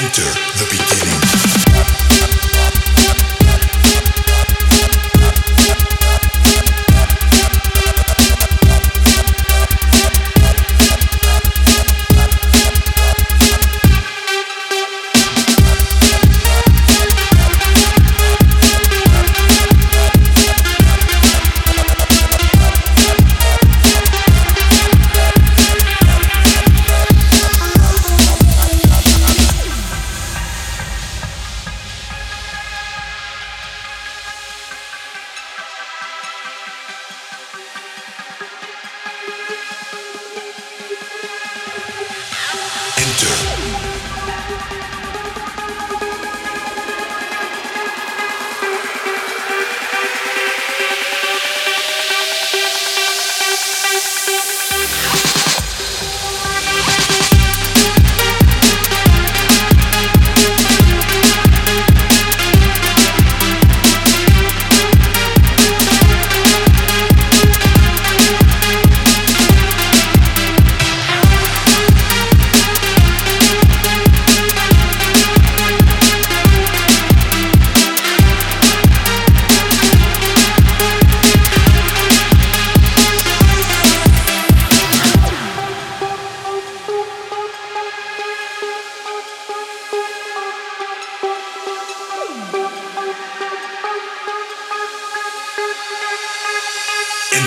Enter the beginning. Enter.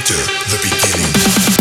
Enter the beginning.